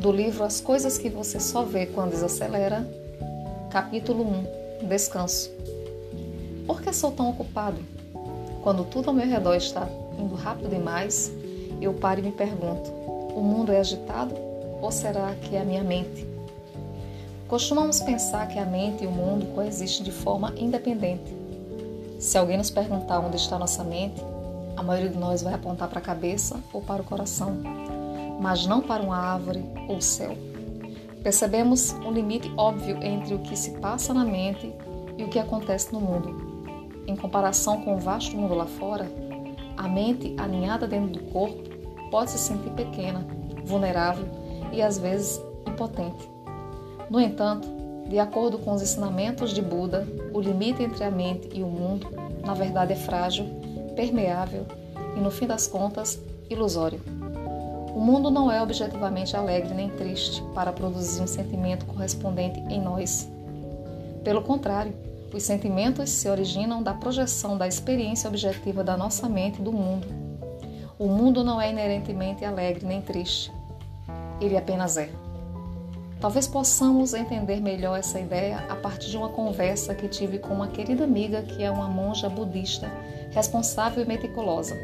do livro As Coisas que Você Só Vê Quando Desacelera, capítulo 1 Descanso. Por que sou tão ocupado? Quando tudo ao meu redor está indo rápido demais, eu paro e me pergunto: o mundo é agitado ou será que é a minha mente? Costumamos pensar que a mente e o mundo coexistem de forma independente. Se alguém nos perguntar onde está nossa mente, a maioria de nós vai apontar para a cabeça ou para o coração mas não para uma árvore ou céu. Percebemos um limite óbvio entre o que se passa na mente e o que acontece no mundo. Em comparação com o vasto mundo lá fora, a mente aninhada dentro do corpo pode se sentir pequena, vulnerável e às vezes impotente. No entanto, de acordo com os ensinamentos de Buda, o limite entre a mente e o mundo, na verdade, é frágil, permeável e, no fim das contas, ilusório. O mundo não é objetivamente alegre nem triste para produzir um sentimento correspondente em nós. Pelo contrário, os sentimentos se originam da projeção da experiência objetiva da nossa mente do mundo. O mundo não é inerentemente alegre nem triste. Ele apenas é. Talvez possamos entender melhor essa ideia a partir de uma conversa que tive com uma querida amiga que é uma monja budista, responsável e meticulosa.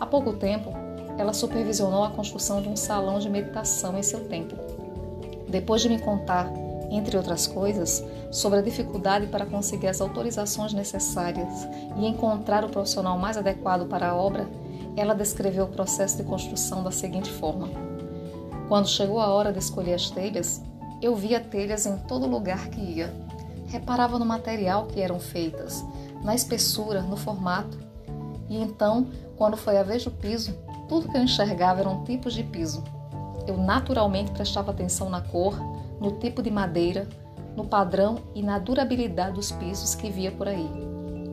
Há pouco tempo, ela supervisionou a construção de um salão de meditação em seu templo. Depois de me contar, entre outras coisas, sobre a dificuldade para conseguir as autorizações necessárias e encontrar o profissional mais adequado para a obra, ela descreveu o processo de construção da seguinte forma: Quando chegou a hora de escolher as telhas, eu via telhas em todo lugar que ia. Reparava no material que eram feitas, na espessura, no formato. E então, quando foi a vez do piso, tudo que eu enxergava eram tipos de piso. Eu naturalmente prestava atenção na cor, no tipo de madeira, no padrão e na durabilidade dos pisos que via por aí.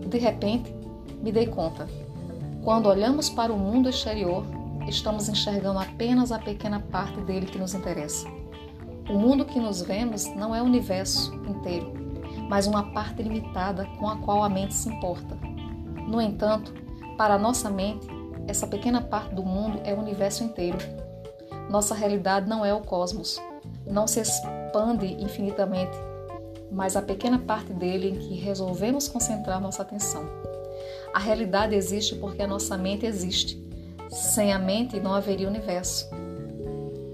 De repente, me dei conta. Quando olhamos para o mundo exterior, estamos enxergando apenas a pequena parte dele que nos interessa. O mundo que nos vemos não é o universo inteiro, mas uma parte limitada com a qual a mente se importa. No entanto, para a nossa mente, essa pequena parte do mundo é o universo inteiro. Nossa realidade não é o cosmos, não se expande infinitamente, mas a pequena parte dele em que resolvemos concentrar nossa atenção. A realidade existe porque a nossa mente existe. Sem a mente não haveria universo.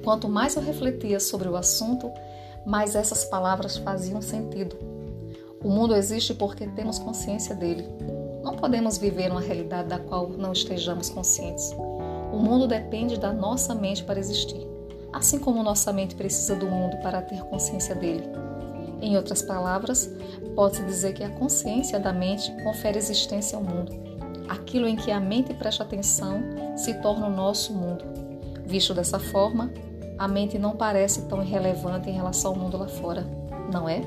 Quanto mais eu refletia sobre o assunto, mais essas palavras faziam sentido. O mundo existe porque temos consciência dele. Podemos viver uma realidade da qual não estejamos conscientes. O mundo depende da nossa mente para existir, assim como nossa mente precisa do mundo para ter consciência dele. Em outras palavras, pode-se dizer que a consciência da mente confere existência ao mundo. Aquilo em que a mente presta atenção se torna o nosso mundo. Visto dessa forma, a mente não parece tão irrelevante em relação ao mundo lá fora, não é?